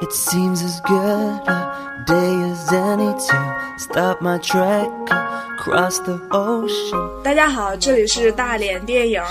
It seems as good a day as any to stop my trek across the ocean. 大家好，这里是大连电影，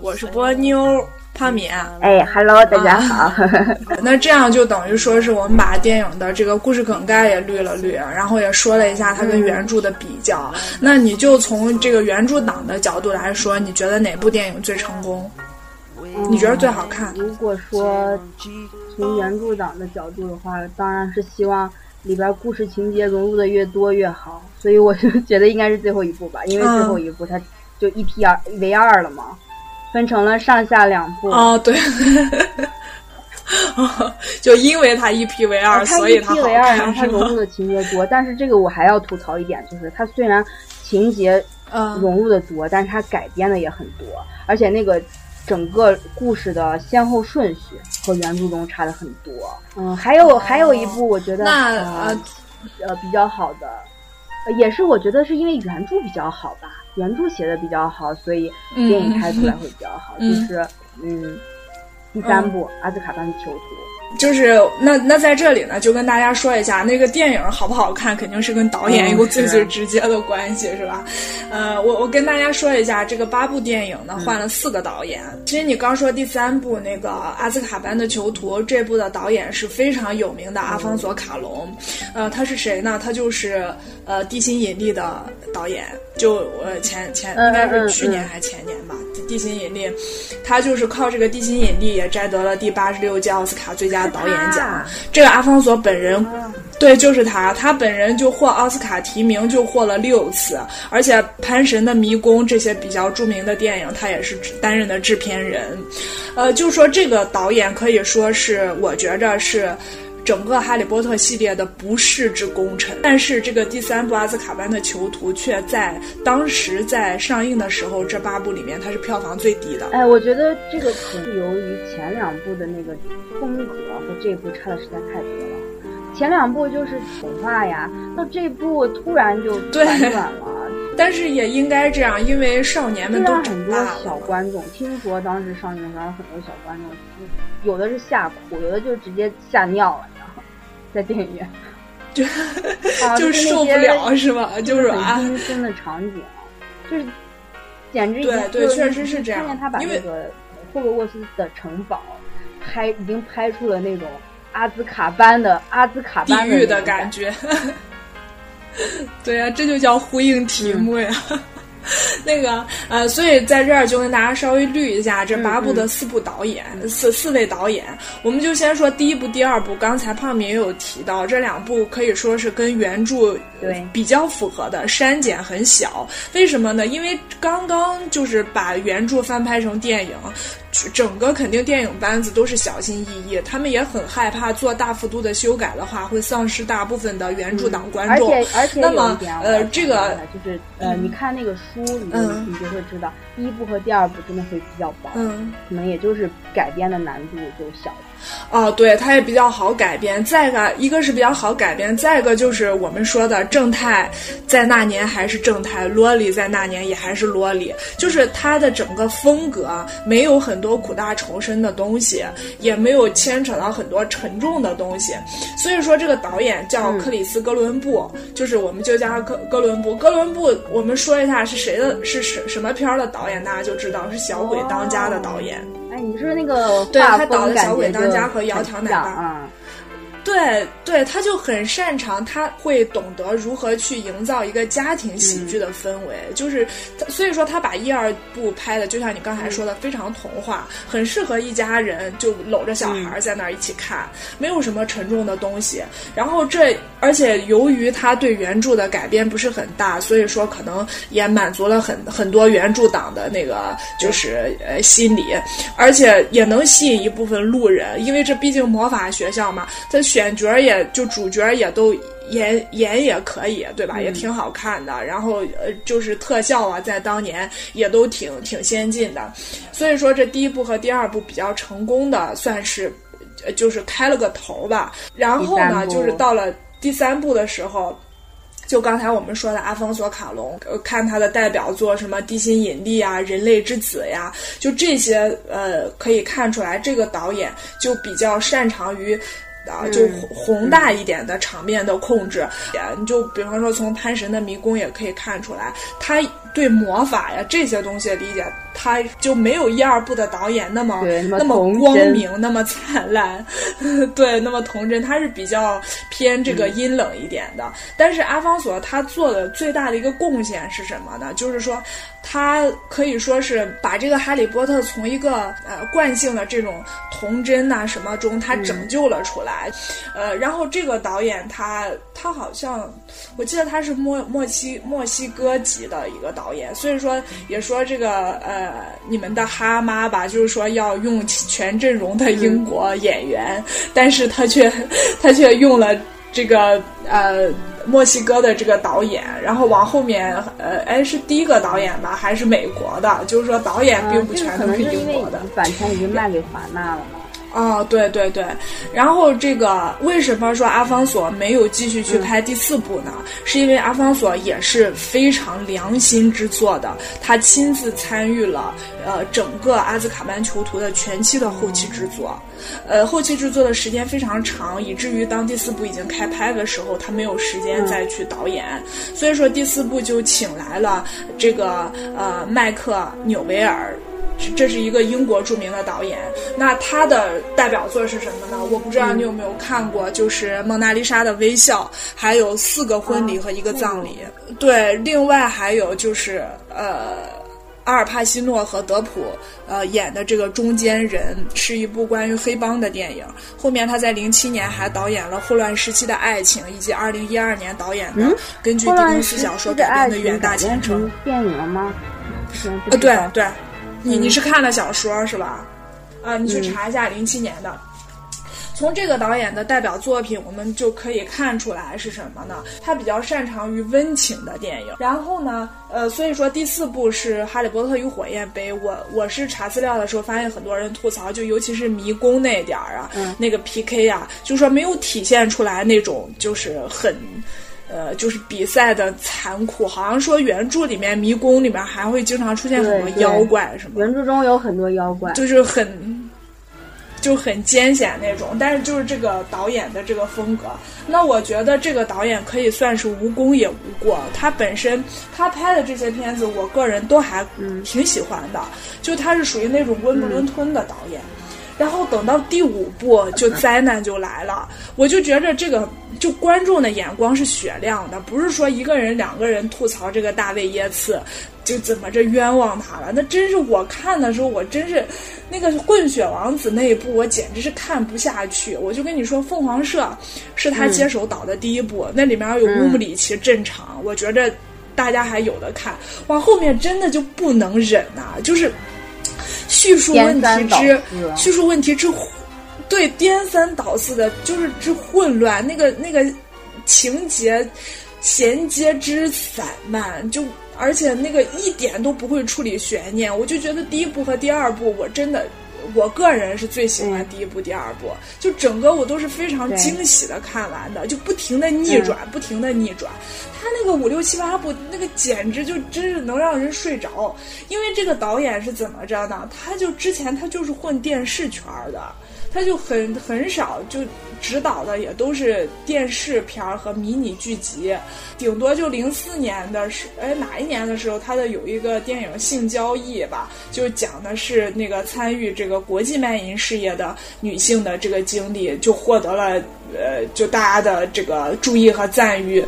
我是波妞胖米。哎，Hello，大家好。那这样就等于说是我们把电影的这个故事梗概也捋了捋，然后也说了一下它跟原著的比较。那你就从这个原著党的角度来说，你觉得哪部电影最成功？你觉得最好看？如果说从原著党的角度的话，当然是希望里边故事情节融入的越多越好。所以我就觉得应该是最后一部吧，因为最后一部它就一 P 二为二了嘛，分成了上下两部。哦，对，就因为它一 P 为二，所以它 P 为二，然后它融入的情节多。但是这个我还要吐槽一点，就是它虽然情节融入的多，但是它改编的也很多，而且那个。整个故事的先后顺序和原著中差的很多。嗯，还有还有一部我觉得呃呃比较好的，也是我觉得是因为原著比较好吧，原著写的比较好，所以电影拍出来会比较好。就是嗯，第三部《阿兹卡班的囚徒》。就是那那在这里呢，就跟大家说一下，那个电影好不好看，肯定是跟导演有最最直接的关系，是吧？呃，我我跟大家说一下，这个八部电影呢换了四个导演。其实你刚说第三部那个《阿兹卡班的囚徒》，这部的导演是非常有名的阿方索卡隆。呃，他是谁呢？他就是呃《地心引力》的导演，就呃前前应该是去年还前年吧，《地心引力》，他就是靠这个《地心引力》也摘得了第八十六届奥斯卡最佳。导演奖，这个阿方索本人，对，就是他，他本人就获奥斯卡提名，就获了六次，而且《潘神的迷宫》这些比较著名的电影，他也是担任的制片人。呃，就说这个导演可以说是，我觉着是整个《哈利波特》系列的不世之功臣。但是这个第三部《阿兹卡班的囚徒》却在当时在上映的时候，这八部里面它是票房最低的。哎，我觉得这个可能是由于前两部的那个风格。和这部差的实在太多了，前两部就是童话呀，那这部突然就反转了。但是也应该这样，因为少年们都很多小观众，听说当时上映的时候很多小观众，有的是吓哭，有的就直接吓尿了？在电影院 就就受不了是吧？就是很阴森的场景，就是简直对对，确实是这样。看见他把那个霍格沃斯的城堡。拍已经拍出了那种阿兹卡班的阿兹卡班的感觉，对呀，这就叫呼应题目呀。那个呃，所以在这儿就跟大家稍微捋一下这八部的四部导演，四四位导演，我们就先说第一部、第二部。刚才胖明也有提到，这两部可以说是跟原著对比较符合的，删减很小。为什么呢？因为刚刚就是把原著翻拍成电影。整个肯定电影班子都是小心翼翼，他们也很害怕做大幅度的修改的话，会丧失大部分的原著党观众。而且而且那么呃，这个就是呃，你看那个书你就会知道，第一部和第二部真的会比较薄，嗯，可能也就是改编的难度就小。哦，对，它也比较好改编。再一个，一个是比较好改编，再一个就是我们说的正太，在那年还是正太，罗里在那年也还是罗里，就是它的整个风格没有很多苦大仇深的东西，也没有牵扯到很多沉重的东西。所以说，这个导演叫克里斯·哥伦布，就是我们就叫他哥哥伦布。哥伦布，我们说一下是谁的，是什什么片儿的导演，大家就知道是《小鬼当家》的导演。哎，你说那个对他导的《小鬼当家》和《窈窕奶爸》。对对，他就很擅长，他会懂得如何去营造一个家庭喜剧的氛围，就是所以说他把一二部拍的，就像你刚才说的，非常童话，很适合一家人就搂着小孩在那儿一起看，没有什么沉重的东西。然后这而且由于他对原著的改编不是很大，所以说可能也满足了很很多原著党的那个就是呃心理，而且也能吸引一部分路人，因为这毕竟魔法学校嘛，他。选角也就主角也都演演也可以，对吧？也挺好看的。然后呃，就是特效啊，在当年也都挺挺先进的。所以说，这第一部和第二部比较成功的，算是呃，就是开了个头吧。然后呢，就是到了第三部的时候。就刚才我们说的阿方索卡隆，呃，看他的代表作什么《地心引力》啊，《人类之子》呀，就这些，呃，可以看出来这个导演就比较擅长于。啊，就宏大一点的场面的控制，你就比方说从《潘神的迷宫》也可以看出来，他对魔法呀这些东西的理解，他就没有一二部的导演那么那么光明，那么灿烂，对，那么童真，他是比较偏这个阴冷一点的。但是阿方索他做的最大的一个贡献是什么呢？就是说。他可以说是把这个哈利波特从一个呃惯性的这种童真呐什么中，他拯救了出来，呃，然后这个导演他他好像我记得他是墨墨西墨西哥籍的一个导演，所以说也说这个呃你们的哈妈吧，就是说要用全阵容的英国演员，但是他却 他却用了。这个呃，墨西哥的这个导演，然后往后面呃，哎，是第一个导演吧，还是美国的？就是说导演并不全都是英国的。版权已经卖给华纳了吗？哦，对对对，然后这个为什么说阿方索没有继续去拍第四部呢？是因为阿方索也是非常良心之作的，他亲自参与了呃整个阿兹卡班囚徒的全期的后期制作，呃后期制作的时间非常长，以至于当第四部已经开拍的时候，他没有时间再去导演，所以说第四部就请来了这个呃麦克纽维尔。这是一个英国著名的导演，那他的代表作是什么呢？我不知道你有没有看过，就是《蒙娜丽莎的微笑》，还有《四个婚礼和一个葬礼》。对，另外还有就是呃，阿尔帕西诺和德普呃演的这个《中间人》，是一部关于黑帮的电影。后面他在零七年还导演了《混乱时期的爱情》，以及二零一二年导演的根据狄更斯小说改编的《远大前程》电影了吗？呃，对对。你你是看了小说是吧？啊，你去查一下零七年的。从这个导演的代表作品，我们就可以看出来是什么呢？他比较擅长于温情的电影。然后呢，呃，所以说第四部是《哈利波特与火焰杯》。我我是查资料的时候发现很多人吐槽，就尤其是迷宫那点儿啊，那个 PK 啊，就说没有体现出来那种就是很。呃，就是比赛的残酷，好像说原著里面迷宫里面还会经常出现很多妖怪，什么？原著中有很多妖怪，就是很就很艰险那种。但是就是这个导演的这个风格，那我觉得这个导演可以算是无功也无过。他本身他拍的这些片子，我个人都还挺喜欢的，就他是属于那种温不伦吞的导演。然后等到第五部，就灾难就来了。我就觉着这个，就观众的眼光是雪亮的，不是说一个人、两个人吐槽这个大卫耶茨，就怎么着冤枉他了。那真是我看的时候，我真是那个混血王子那一部，我简直是看不下去。我就跟你说，凤凰社是他接手导的第一部，那里面有乌姆里奇镇场，我觉着大家还有的看。往后面真的就不能忍呐，就是。叙述问题之叙述问题之，对颠三倒四的，就是之混乱，那个那个情节衔接之散漫，就而且那个一点都不会处理悬念，我就觉得第一部和第二部，我真的。我个人是最喜欢第一部、第二部，就整个我都是非常惊喜的看完的，就不停的逆转，不停的逆转。他那个五六七八部，那个简直就真是能让人睡着。因为这个导演是怎么着呢？他就之前他就是混电视圈的，他就很很少就。指导的也都是电视片儿和迷你剧集，顶多就零四年的时，哎哪一年的时候，他的有一个电影《性交易》吧，就讲的是那个参与这个国际卖淫事业的女性的这个经历，就获得了呃就大家的这个注意和赞誉。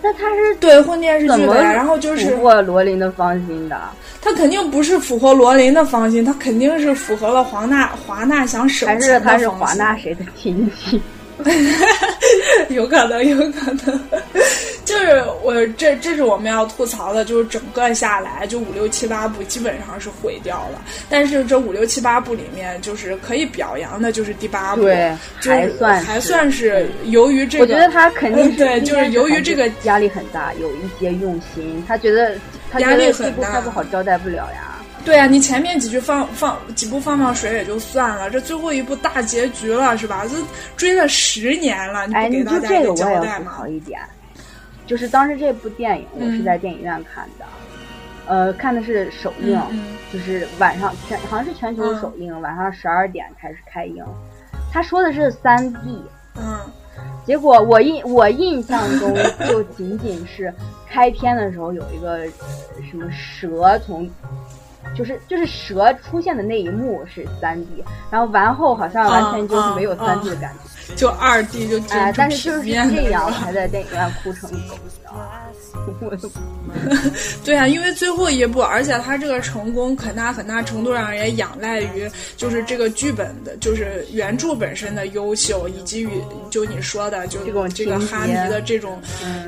那他是对混电视剧的，然后就是符合罗琳的芳心的。他肯定不是符合罗琳的芳心，他肯定是符合了华纳华纳想省钱的还是他是华纳谁的亲戚？有可能，有可能，就是我这这是我们要吐槽的，就是整个下来就五六七八部基本上是毁掉了。但是这五六七八部里面，就是可以表扬的，就是第八部，还算还算是由于这个，我觉得他肯定对，就是由于这个压力很大，有一些用心，他觉得他压力很大，不好交代不了呀。对啊，你前面几句放放几部放放水也就算了，这最后一部大结局了是吧？这追了十年了，你不给大家一个交代吗？好一点，就是当时这部电影我是在电影院看的，呃，看的是首映，就是晚上全好像是全球首映，晚上十二点开始开映。他说的是三 D，嗯。结果我印我印象中就仅仅是开篇的时候有一个什么蛇从，就是就是蛇出现的那一幕是三 D，然后完后好像完全就是没有三 D 的感觉，就二 D 就哎，但是就是这样，还在电影院哭成狗样。对啊，因为最后一部，而且他这个成功很大很大程度上也仰赖于就是这个剧本的，就是原著本身的优秀，以及与就你说的，就这个哈迷的这种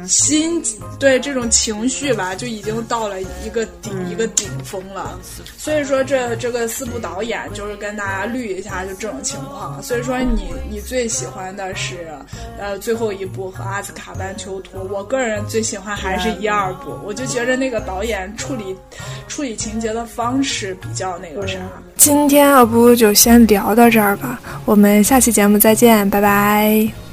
心，对这种情绪吧，就已经到了一个顶一个顶峰了。所以说，这这个四部导演就是跟大家捋一下，就这种情况。所以说，你你最喜欢的是呃最后一部和阿兹卡班囚徒，我个人最喜欢还是。一二部，我就觉着那个导演处理处理情节的方式比较那个啥。今天要不就先聊到这儿吧，我们下期节目再见，拜拜。